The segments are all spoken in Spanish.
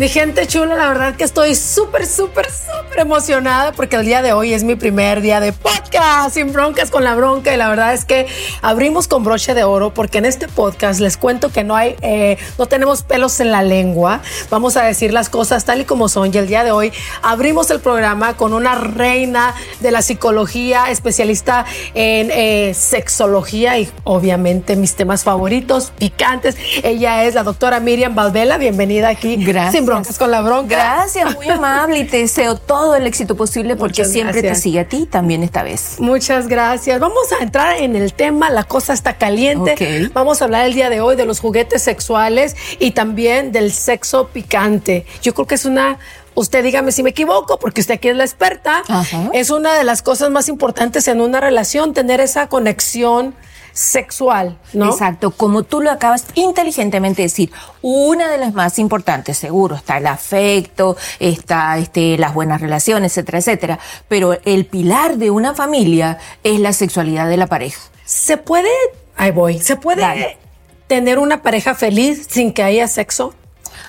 Mi gente chula, la verdad que estoy súper, súper, súper emocionada porque el día de hoy es mi primer día de podcast, sin broncas con la bronca. Y la verdad es que abrimos con broche de oro porque en este podcast les cuento que no hay, eh, no tenemos pelos en la lengua. Vamos a decir las cosas tal y como son. Y el día de hoy abrimos el programa con una reina de la psicología, especialista en eh, sexología y obviamente mis temas favoritos, picantes. Ella es la doctora Miriam Valvela. Bienvenida aquí. Gracias broncas con la bronca. Gracias, muy amable y te deseo todo el éxito posible porque siempre te sigue a ti también esta vez. Muchas gracias. Vamos a entrar en el tema, la cosa está caliente. Vamos a hablar el día de hoy de los juguetes sexuales y también del sexo picante. Yo creo que es una usted dígame si me equivoco, porque usted aquí es la experta, es una de las cosas más importantes en una relación, tener esa conexión sexual, ¿no? Exacto, como tú lo acabas inteligentemente de decir, una de las más importantes, seguro, está el afecto, está este, las buenas relaciones, etcétera, etcétera, pero el pilar de una familia es la sexualidad de la pareja. ¿Se puede, ahí voy, se puede tener una pareja feliz sin que haya sexo?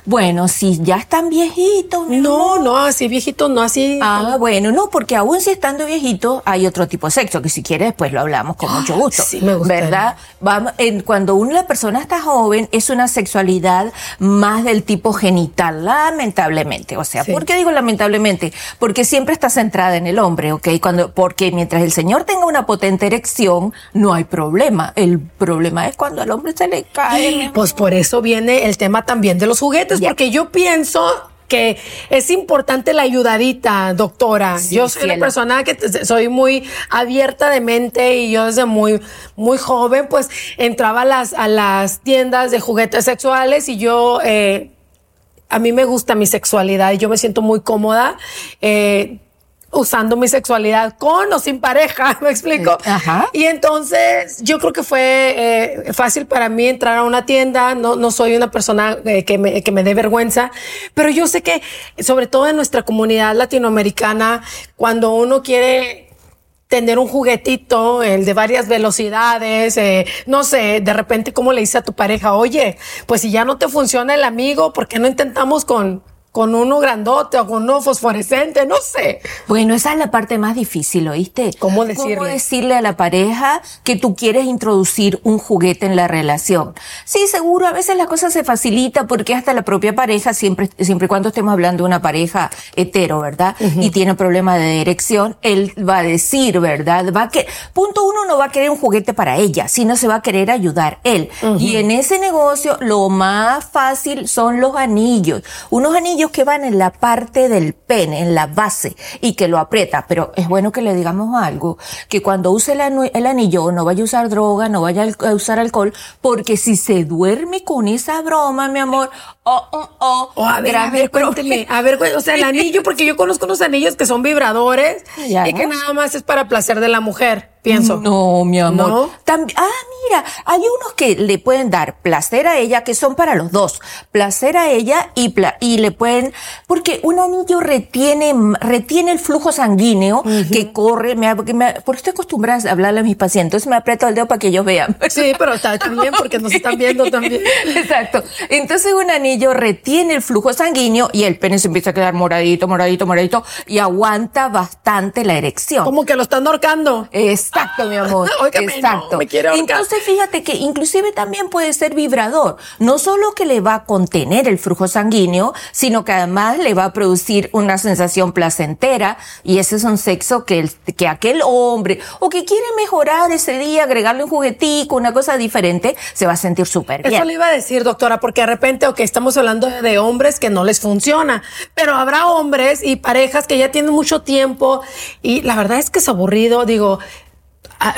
Bueno, si ya están viejitos. No, no, así viejitos, no así. Ah, bueno, no, porque aún si estando viejitos hay otro tipo de sexo, que si quieres después lo hablamos con mucho gusto. Sí, me gusta. ¿Verdad? Vamos, en, cuando una persona está joven es una sexualidad más del tipo genital, lamentablemente. O sea, ¿por qué digo lamentablemente? Porque siempre está centrada en el hombre, ¿ok? Cuando, porque mientras el señor tenga una potente erección, no hay problema. El problema es cuando al hombre se le cae. Pues por eso viene el tema también de los juguetes porque yo pienso que es importante la ayudadita, doctora. yo soy una persona que soy muy abierta de mente y yo desde muy, muy joven, pues entraba a las, a las tiendas de juguetes sexuales y yo, eh, a mí me gusta mi sexualidad y yo me siento muy cómoda. Eh, usando mi sexualidad con o sin pareja, ¿me explico? Ajá. Y entonces yo creo que fue eh, fácil para mí entrar a una tienda, no, no soy una persona eh, que, me, que me dé vergüenza, pero yo sé que sobre todo en nuestra comunidad latinoamericana, cuando uno quiere tener un juguetito, el de varias velocidades, eh, no sé, de repente cómo le dice a tu pareja, oye, pues si ya no te funciona el amigo, ¿por qué no intentamos con, con uno grandote o con uno fosforescente, no sé. Bueno, esa es la parte más difícil, ¿oíste? ¿Cómo decirle? ¿Cómo decirle a la pareja que tú quieres introducir un juguete en la relación? Sí, seguro, a veces la cosa se facilita porque hasta la propia pareja, siempre, siempre y cuando estemos hablando de una pareja hetero, ¿verdad? Y tiene problema de erección, él va a decir, ¿verdad? Va a que, punto uno, no va a querer un juguete para ella, sino se va a querer ayudar él. Y en ese negocio, lo más fácil son los anillos. Unos anillos que van en la parte del pene, en la base, y que lo aprieta. Pero es bueno que le digamos algo, que cuando use el, anillo no vaya a usar droga, no vaya a usar alcohol, porque si se duerme con esa broma, mi amor, oh, oh, oh. oh a ver, a ver, cuénteme. A ver, o sea, el anillo, porque yo conozco unos anillos que son vibradores y que nada más es para placer de la mujer pienso. No, mi amor. ah, mira, hay unos que le pueden dar placer a ella, que son para los dos. Placer a ella y, y le pueden, porque un anillo retiene, retiene el flujo sanguíneo que corre, me, me, por estoy acostumbrada a hablarle a mis pacientes, me aprieto el dedo para que ellos vean. Sí, pero está bien porque nos están viendo también. Exacto. Entonces un anillo retiene el flujo sanguíneo y el pene se empieza a quedar moradito, moradito, moradito y aguanta bastante la erección. Como que lo están ahorcando. Es Exacto, mi amor. Óigame, Exacto. no, me ahorcar. Entonces, fíjate que inclusive también puede ser vibrador. No solo que le va a contener el flujo sanguíneo, sino que además le va a producir una sensación placentera y ese es un sexo que, el- que aquel hombre o que quiere mejorar ese día, agregarle un juguetico, una cosa diferente, se va a sentir súper bien. Eso le iba a decir, doctora, porque de repente, ok, estamos hablando de hombres que no les funciona, pero habrá hombres y parejas que ya tienen mucho tiempo y la verdad es que es aburrido, digo,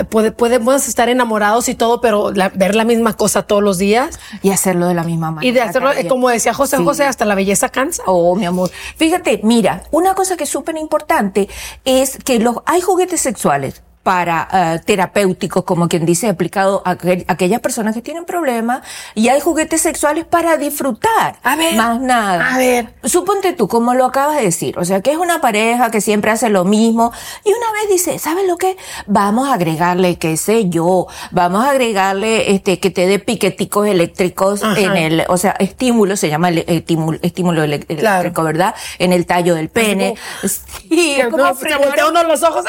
puede, podemos estar enamorados y todo, pero la- ver la misma cosa todos los días Y hacerlo de la misma manera. y de hacerlo, como decía José Sí. José, hasta la belleza cansa. Oh, mi amor. Fíjate, mira, una cosa que es súper importante es que los, hay juguetes sexuales para eh, terapéuticos, como quien dice, aplicado a aquel- aquellas personas que tienen problemas, y hay juguetes sexuales para disfrutar. A ver, Más nada. a ver. Suponte tú, como lo acabas de decir, o sea, que es una pareja que siempre hace lo mismo, y una vez dice, ¿sabes lo que? Vamos a agregarle, qué sé yo, vamos a agregarle, este, que te dé piqueticos eléctricos Ajá. en el, o sea, estímulo, se llama el estímulo, estímulo eléctrico, Claro. ¿verdad? En el tallo del pene. Sí, es como no, se frenar, voltea uno los ojos.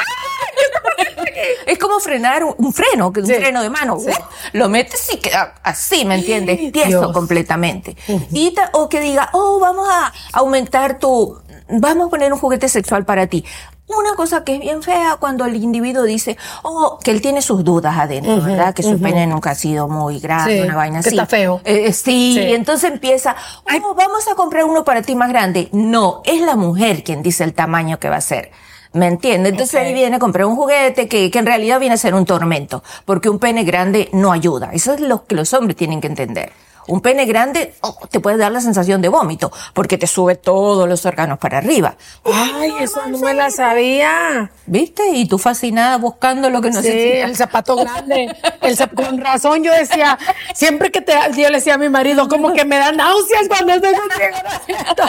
Es como frenar un, un freno, Sí. un freno de mano. Sí. Lo metes y queda así, ¿me entiendes? Tieso completamente. Y ta- o que diga, oh, vamos a aumentar tu, vamos a poner un juguete sexual para ti. Una cosa que es bien fea cuando el individuo dice, oh, que él tiene sus dudas adentro, ¿verdad? Que su pene nunca ha sido muy grande, Sí, una vaina que así. está feo. Eh, sí, Sí. y entonces empieza, oh, vamos a comprar uno para ti más grande. No, es la mujer quien dice el tamaño que va a ser. ¿Me entiendes? Entonces ahí viene a comprar un juguete que, que en realidad viene a ser un tormento, porque un pene grande no ayuda. Eso es lo que los hombres tienen que entender. Un pene grande oh, te puede dar la sensación de vómito, porque te sube todos los órganos para arriba. Ay, eso no me la sabía. ¿Viste? Y tú fascinada buscando lo que no Sí, sé. el zapato grande. El zap- con razón yo decía, siempre que te, yo le decía a mi marido, como que me dan náuseas cuando estoy contigo.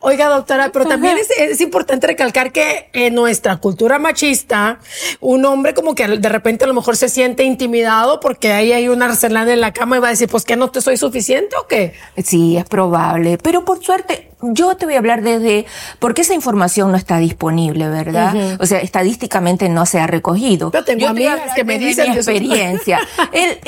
Oiga, doctora, pero también es, es importante recalcar que en nuestra cultura machista, un hombre como que de repente a lo mejor se siente intimidado porque ahí hay un arsenal en la cama y va a decir, pues que no te soy suficiente o qué? Sí, es probable. Pero por suerte, yo te voy a hablar desde, porque esa información no está disponible, ¿verdad? O sea, estadísticamente no se ha recogido. Yo tengo a amigas que me dicen mi experiencia. El-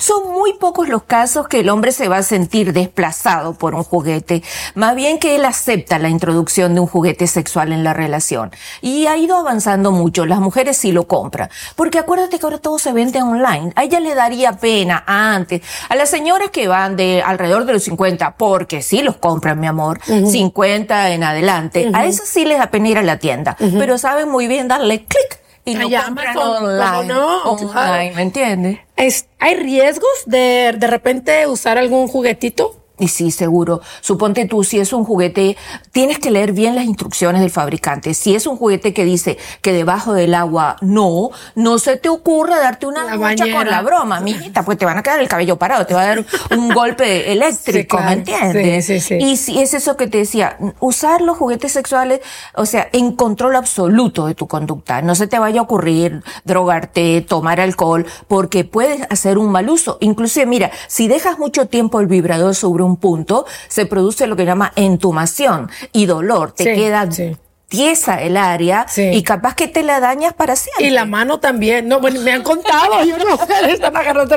son muy pocos los casos que el hombre se va a sentir desplazado por un juguete. Más bien que él acepta la introducción de un juguete sexual en la relación. Y ha ido avanzando mucho. Las mujeres sí lo compran. Porque acuérdate que ahora todo se vende online. A ella le daría pena antes. A las señoras que van de alrededor de los 50, porque sí los compran, mi amor, 50 en adelante. A esas sí les da pena ir a la tienda. Pero saben muy bien darle clic y lo Ay, compran Amazon, ¿cómo online. no? Online. ¿me entiendes? Es- ¿Hay riesgos de de repente usar algún juguetito? Y sí, seguro. Suponte tú, si es un juguete, tienes que leer bien las instrucciones del fabricante. Si es un juguete que dice que debajo del agua no, no se te ocurra darte una La con la broma, mijita, pues te van a quedar el cabello parado, te va a dar un golpe eléctrico, Sí, claro. ¿me entiendes? Sí, sí, sí. Y si es eso que te decía, usar los juguetes sexuales, o sea, en control absoluto de tu conducta. No se te vaya a ocurrir drogarte, tomar alcohol, porque puedes hacer un mal uso. Inclusive, mira, si dejas mucho tiempo el vibrador sobre un punto, se produce lo que llama entumación y dolor. Te Sí, queda sí. tiesa el área Sí. y capaz que te la dañas para siempre. Y la mano también. No, bueno, me han contado. Yo no están agarrando.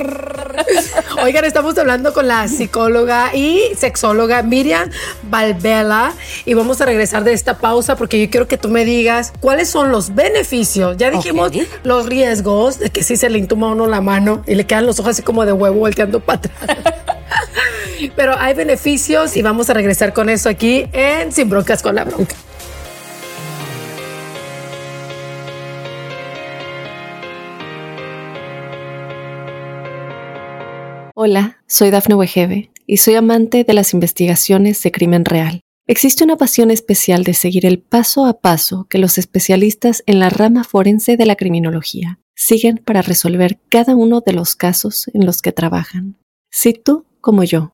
Oigan, estamos hablando con la psicóloga y sexóloga Miriam Valvela y vamos a regresar de esta pausa porque yo quiero que tú me digas cuáles son los beneficios. Ya dijimos Ok. los riesgos de que si se le intuma a uno la mano y le quedan los ojos así como de huevo volteando para atrás. Pero hay beneficios y vamos a regresar con eso aquí en Sin Broncas con la Bronca. Hola, soy Dafne Wegebe y soy amante de las investigaciones de crimen real. Existe una pasión especial de seguir el paso a paso que los especialistas en la rama forense de la criminología siguen para resolver cada uno de los casos en los que trabajan. Si tú, como yo,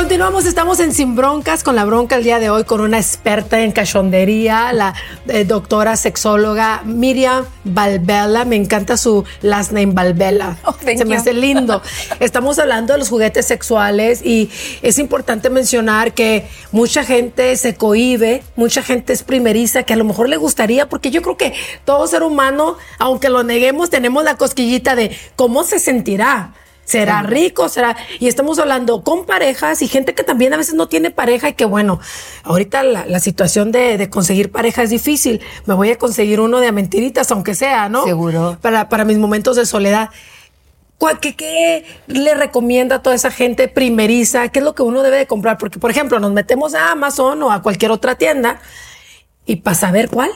Continuamos, estamos en Sin Broncas con la bronca el día de hoy con una experta en cachondería, la eh, doctora sexóloga Miriam Valbella. Me encanta su last name Valbella. Oh, Se me hace lindo. Estamos hablando de los juguetes sexuales y es importante mencionar que mucha gente se cohíbe, mucha gente es primeriza que a lo mejor le gustaría, porque yo creo que todo ser humano, aunque lo neguemos, tenemos la cosquillita de cómo se sentirá. ¿Será rico? ¿Será? Y estamos hablando con parejas y gente que también a veces no tiene pareja y que bueno, ahorita la, la situación de, de conseguir pareja es difícil. Me voy a conseguir uno de a mentiritas, aunque sea, ¿no? Seguro. Para, para mis momentos de soledad. ¿Cuál- ¿Qué, qué le recomienda a toda esa gente primeriza? ¿Qué es lo que uno debe de comprar? Porque, por ejemplo, nos metemos a Amazon o a cualquier otra tienda y para saber cuál.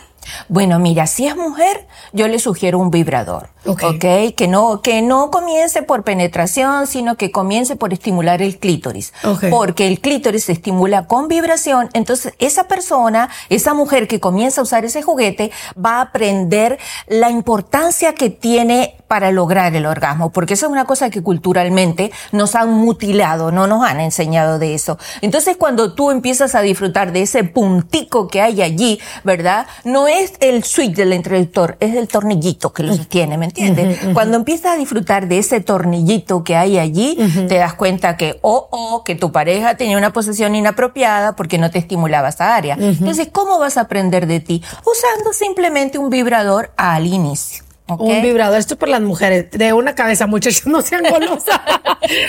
Bueno, mira, si es mujer, yo le sugiero un vibrador. Ok. Ok. Que no, que no comience por penetración, sino que comience por estimular el clítoris. Porque el clítoris se estimula con vibración. Entonces, esa persona, esa mujer que comienza a usar ese juguete, va a aprender la importancia que tiene para lograr el orgasmo. Porque eso es una cosa que culturalmente nos han mutilado, no nos han enseñado de eso. Entonces, cuando tú empiezas a disfrutar de ese puntico que hay allí, ¿verdad? No es el switch del introductor, es el tornillito que lo sostiene, ¿me entiendes? Cuando empiezas a disfrutar de ese tornillito que hay allí, te das cuenta que, oh, oh, que tu pareja tenía una posesión inapropiada porque no te estimulaba esa área. Entonces, ¿cómo vas a aprender de ti? Usando simplemente un vibrador al inicio. Un vibrador. Esto es para las mujeres. De una cabeza, muchachos, no sean golosas.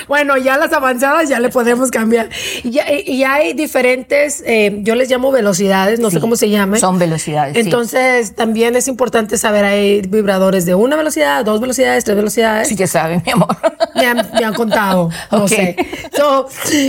bueno, ya las avanzadas ya le podemos cambiar. Y y hay diferentes, eh, yo les llamo velocidades, no sé cómo se llaman. son velocidades, sí. Entonces, también es importante saber, hay vibradores de una velocidad, dos velocidades, tres velocidades. Sí que sabes, mi amor. Me han, me han contado, no sé. So,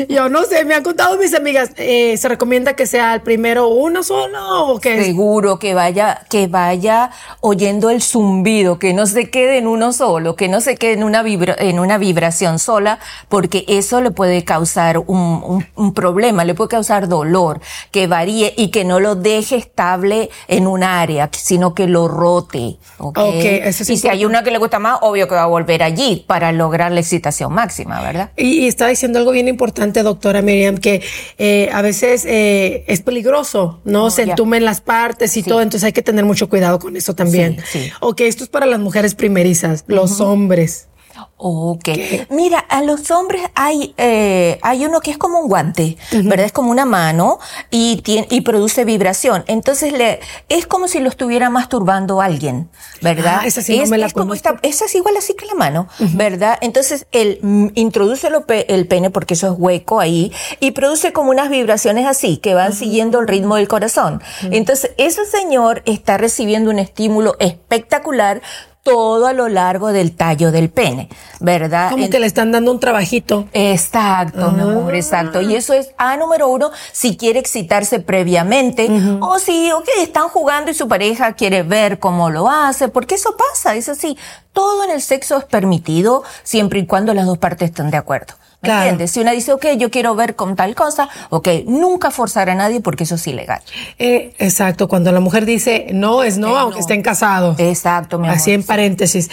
yo no sé, me han contado mis amigas. eh, ¿Se recomienda que sea el primero uno solo o que Seguro que vaya, que vaya oyendo el zumbido, que no se quede en uno solo, que no se quede en una vibra- en una vibración sola, porque eso le puede causar un, un- un problema, le puede causar dolor, que varíe y que no lo deje estable en un área, sino que lo rote. ¿ok? Ok, eso es y si hay una que le gusta más, obvio que va a volver allí para lograr la excitación máxima, ¿verdad? Y, y estaba diciendo algo bien importante, doctora Miriam, que eh, a veces eh, es peligroso, ¿no? Se ya. entumen las partes y todo, entonces hay que tener mucho cuidado con eso también. Sí, sí. Ok, esto es para las mujeres primerizas, los hombres. Ok. Mira, a los hombres hay, eh, hay uno que es como un guante, ¿verdad? Es como una mano y, tiene, y produce vibración. Entonces le, es como si lo estuviera masturbando alguien, ¿verdad? Ah, esa sí no es, me la es como conozco. esta- esa es igual así que la mano, ¿verdad? Entonces él mm, introduce lo el pene porque eso es hueco ahí y produce como unas vibraciones así que van siguiendo el ritmo del corazón. Entonces ese señor está recibiendo un estímulo espectacular todo a lo largo del tallo del pene, ¿verdad? Como En- que le están dando un trabajito. Exacto, mi amor, Ah. exacto. Y eso es A número uno, si quiere excitarse previamente, o si, ok, están jugando y su pareja quiere ver cómo lo hace, porque eso pasa, es así. Todo en el sexo es permitido siempre y cuando las dos partes estén de acuerdo. ¿Me Claro. entiendes? Si una dice, ok, yo quiero ver con tal cosa, ok, nunca forzar a nadie porque eso es ilegal. Eh, exacto, cuando la mujer dice no es no, Eh, aunque no. estén casados. Exacto, mi amor. Así en paréntesis.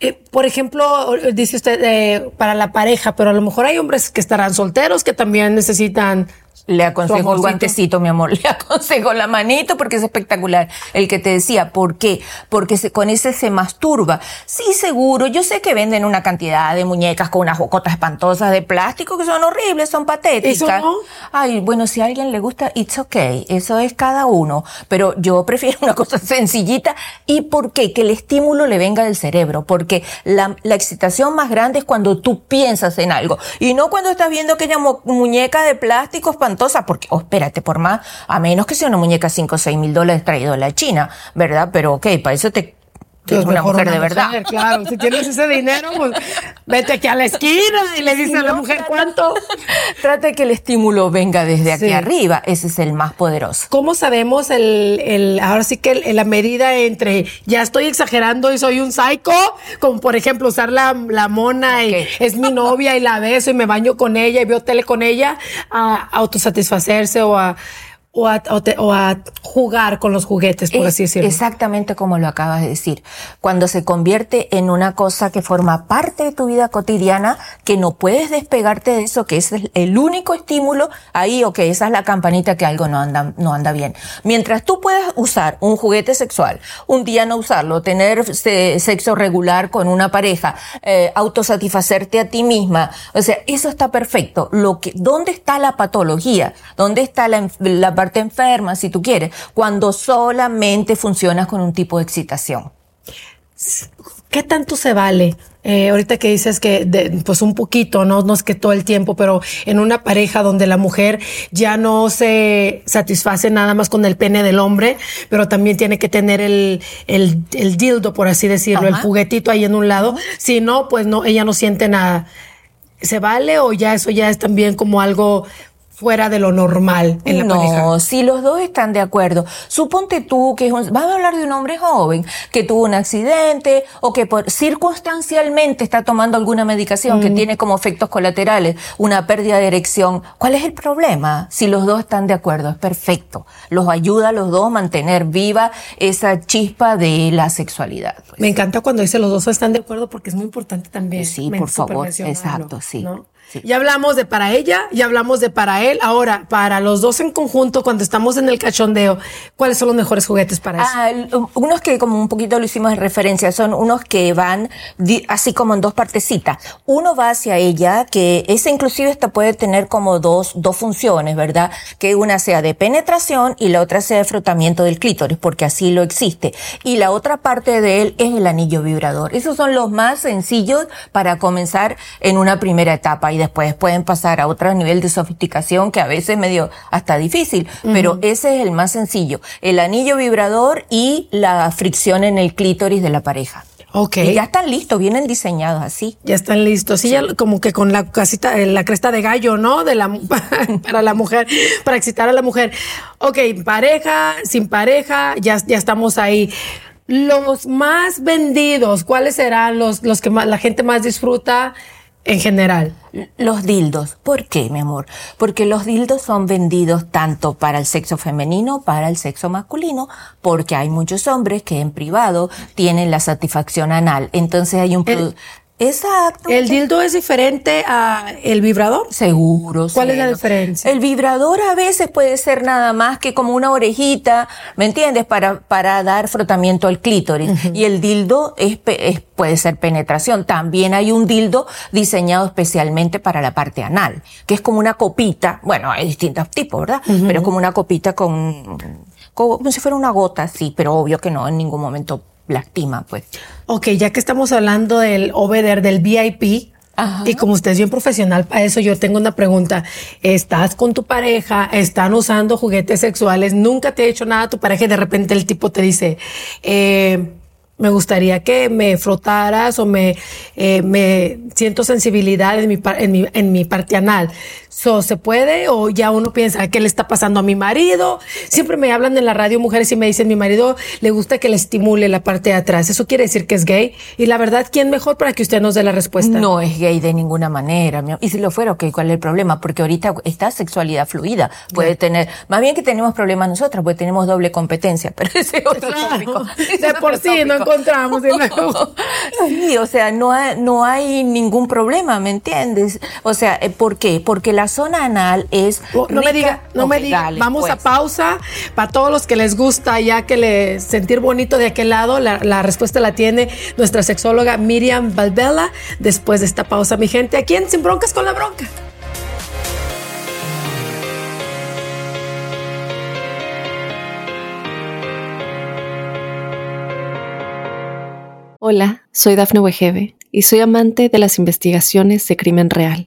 Eh, por ejemplo, dice usted eh, para la pareja, pero a lo mejor hay hombres que estarán solteros que también necesitan. Le aconsejo el guantecito, mi amor. Le aconsejo la manito porque es espectacular. El que te decía, ¿por qué? Porque se, con ese se masturba. Sí, seguro. Yo sé que venden una cantidad de muñecas con unas bocotas espantosas de plástico que son horribles, son patéticas. ¿Eso no? Ay, bueno, si a alguien le gusta, it's okay. Eso es cada uno. Pero yo prefiero una cosa sencillita. ¿Y por qué? Que el estímulo le venga del cerebro. Porque la, la excitación más grande es cuando tú piensas en algo. Y no cuando estás viendo aquella mu- muñeca de plástico espantosa. Porque, oh, espérate, por más, a menos que sea una muñeca 5 o 6 mil dólares traído de la China, ¿verdad? Pero ok, para eso te, te es Pues una mujer de verdad. mujer, claro, si tienes ese dinero, pues vete aquí a la esquina y le dices a la mujer cuánto. Trata que el estímulo venga desde aquí Sí. arriba. Ese es el más poderoso. ¿Cómo sabemos el, el ahora sí que el- la medida entre ya estoy exagerando y soy un psycho? Como por ejemplo usar la, la mona y es mi novia y la beso y me baño con ella y veo tele con ella, a autosatisfacerse o a o a, o a, jugar con los juguetes, por así decirlo. Exactamente como lo acabas de decir. Cuando se convierte en una cosa que forma parte de tu vida cotidiana, que no puedes despegarte de eso, que es el único estímulo ahí, o que esa es la campanita que algo no anda, no anda bien. Mientras tú puedas usar un juguete sexual, un día no usarlo, tener sexo regular con una pareja, eh, autosatisfacerte a ti misma, o sea, eso está perfecto. Lo que, ¿dónde está la patología? ¿Dónde está la, la parte enferma, si tú quieres, cuando solamente funcionas con un tipo de excitación. ¿Qué tanto se vale? Eh, ahorita que dices que pues un poquito, ¿no? no es que todo el tiempo, pero en una pareja donde la mujer ya no se satisface nada más con el pene del hombre, pero también tiene que tener el, el, el dildo, por así decirlo, el juguetito ahí en un lado. Si no, pues no, ella no siente nada. ¿Se vale o ya eso ya es también como algo fuera de lo normal en la pareja. No, si los dos están de acuerdo. Suponte tú que es un, vamos a hablar de un hombre joven que tuvo un accidente o que por, circunstancialmente está tomando alguna medicación que mm. tiene como efectos colaterales una pérdida de erección. ¿Cuál es el problema? Si los dos están de acuerdo, es perfecto. Los ayuda a los dos a mantener viva esa chispa de la sexualidad. Pues. Me encanta cuando dice los dos están de acuerdo porque es muy importante también. Sí, por favor. Exacto, sí. Ya hablamos de para ella, ya hablamos de para él. Ahora, para los dos en conjunto, cuando estamos en el cachondeo, ¿cuáles son los mejores juguetes para eso? Ah, unos que como un poquito lo hicimos en referencia, son unos que van así como en dos partecitas. Uno va hacia ella, que ese inclusive esta puede tener como dos, dos funciones, ¿verdad? Que una sea de penetración y la otra sea de frotamiento del clítoris, porque así lo existe. Y la otra parte de él es el anillo vibrador. Esos son los más sencillos para comenzar en una primera etapa y después pueden pasar a otro nivel de sofisticación que a veces es medio hasta difícil, pero ese es el más sencillo, el anillo vibrador y la fricción en el clítoris de la pareja. Ok. Y ya están listos, vienen diseñados así. Ya están listos. Sí, ya como que con la casita, eh, la cresta de gallo, ¿no? De la, para la mujer, para excitar a la mujer. Ok, pareja, sin pareja, ya, ya estamos ahí. Los más vendidos, ¿cuáles serán los, los que más, la gente más disfruta? En general? Los dildos. ¿Por qué, mi amor? Porque los dildos son vendidos tanto para el sexo femenino, para el sexo masculino, porque hay muchos hombres que en privado tienen la satisfacción anal. Entonces hay un... Exacto. ¿El dildo es diferente a el vibrador? Seguro. ¿Cuál es la diferencia? El vibrador a veces puede ser nada más que como una orejita, ¿me entiendes? Para, para dar frotamiento al clítoris. Y el dildo es, puede ser penetración. También hay un dildo diseñado especialmente para la parte anal, que es como una copita. Bueno, hay distintos tipos, ¿verdad? Pero es como una copita con, como si fuera una gota, sí, pero obvio que no en ningún momento lastima, pues. Ok, ya que estamos hablando del obeder, del VIP, Y como usted es bien profesional para eso, yo tengo una pregunta. Estás con tu pareja, están usando juguetes sexuales, nunca te ha hecho nada tu pareja y de repente el tipo te dice, eh, me gustaría que me frotaras o me, eh, me siento sensibilidad en mi, en mi, en mi parte anal. So, ¿Se puede? ¿O ya uno piensa qué le está pasando a mi marido? Siempre me hablan en la radio mujeres y me dicen, mi marido le gusta que le estimule la parte de atrás. ¿Eso quiere decir que es gay? Y la verdad, ¿quién mejor para que usted nos dé la respuesta? No es gay de ninguna manera. Y si lo fuera, ok, ¿cuál es el problema? Porque ahorita está sexualidad fluida. Puede tener, más bien que tenemos problemas nosotras, porque tenemos doble competencia, pero ese es otro tópico. De por sí no encontramos. sí, o sea, no hay, no hay ningún problema, ¿me entiendes? O sea, eh, ¿por qué? Porque la zona anal es. Oh, no me diga, no me diga. Vamos a pues. pausa. Para todos los que les gusta ya que le sentir bonito de aquel lado, la, respuesta la tiene nuestra sexóloga Miriam Valvela. Después de esta pausa, mi gente, aquí en Sin Broncas con la Bronca. Hola, soy Dafne Wegebe y soy amante de las investigaciones de crimen real.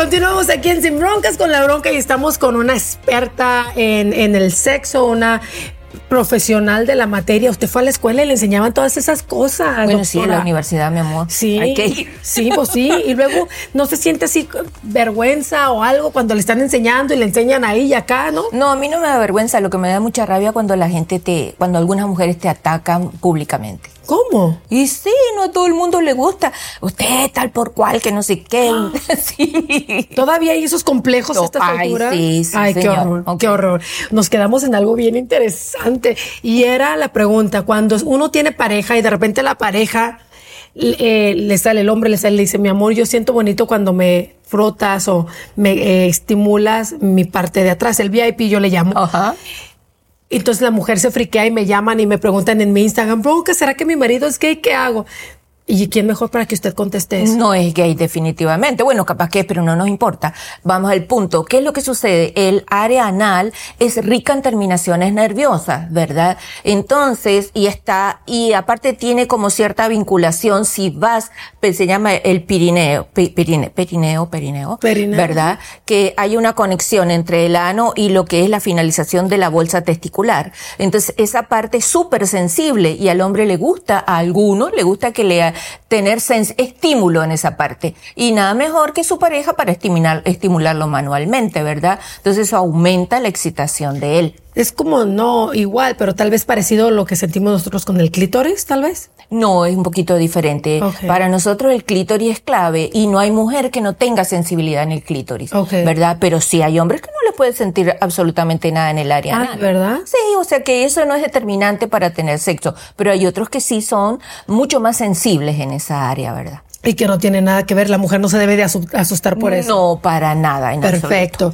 Continuamos aquí en Sin Broncas con la bronca y estamos con una experta en, en el sexo, una profesional de la materia. Usted fue a la escuela y le enseñaban todas esas cosas. Bueno, sí, en la universidad, mi amor. Sí, Hay que ir. sí, pues sí. Y luego no se siente así vergüenza o algo cuando le están enseñando y le enseñan ahí y acá, ¿no? No, a mí no me da vergüenza, lo que me da mucha rabia cuando la gente te, cuando algunas mujeres te atacan públicamente. ¿Cómo? Y sí, no a todo el mundo le gusta. Usted tal por cual, que no sé qué. sí. Todavía hay esos complejos a estas Ay, sí, sí, Ay, qué horror, qué horror. Nos quedamos en algo bien interesante. Y era la pregunta, cuando uno tiene pareja y de repente la pareja eh, le sale el hombre, le sale, le dice, mi amor, yo siento bonito cuando me frotas o me eh, estimulas mi parte de atrás, el VIP yo le llamo. Ajá. Entonces la mujer se friquea y me llaman y me preguntan en mi Instagram, bro, ¿qué será que mi marido es gay? ¿Qué hago? ¿Y quién mejor para que usted conteste eso? No es gay definitivamente. Bueno, capaz que, es, pero no nos importa. Vamos al punto. ¿Qué es lo que sucede? El área anal es rica en terminaciones nerviosas, ¿verdad? Entonces, y está, y aparte tiene como cierta vinculación si vas, pues, se llama el pirineo, pi- pirine- perineo, perineo, Perineo. ¿verdad? Que hay una conexión entre el ano y lo que es la finalización de la bolsa testicular. Entonces, esa parte es súper sensible y al hombre le gusta, a algunos le gusta que le tener estímulo en esa parte. Y nada mejor que su pareja para estimular, estimularlo manualmente, ¿verdad? Entonces eso aumenta la excitación de él. Es como no igual, pero tal vez parecido a lo que sentimos nosotros con el clítoris, tal vez. No, es un poquito diferente. Para nosotros el clítoris es clave y no hay mujer que no tenga sensibilidad en el clítoris, Ok. ¿verdad? Pero sí hay hombres que no le pueden sentir absolutamente nada en el área Ah, anal. ¿verdad? Sí, o sea que eso no es determinante para tener sexo, pero hay otros que sí son mucho más sensibles en esa área, ¿verdad? Y que no tiene nada que ver, la mujer no se debe de asu- asustar por eso. No, para nada. en Perfecto.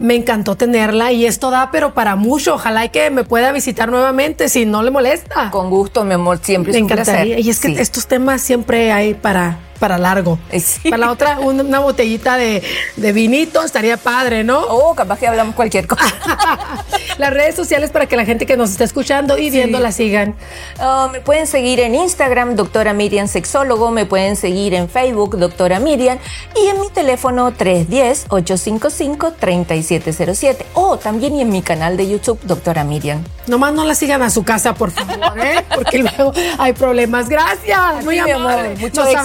Me encantó tenerla y esto da, pero para mucho. Ojalá y que me pueda visitar nuevamente si no le molesta. Con gusto, mi amor, siempre me es un encantaría. placer. Y es que Sí. estos temas siempre hay para, para largo. Eh, sí. Para la otra, una, botellita de, de vinito estaría padre, ¿no? Oh, capaz que hablamos cualquier cosa. Las redes sociales para que la gente que nos está escuchando y viendo la sigan. Ah, me pueden seguir en Instagram, doctora Miriam Sexólogo, me pueden seguir en Facebook, doctora Miriam, y en mi teléfono 310-855-3707. O también y en mi canal de YouTube, doctora Miriam. Nomás no la sigan a su casa, por favor, ¿eh? Porque luego hay problemas. Gracias, muy mi amable. amor. Mucho Nos éxito.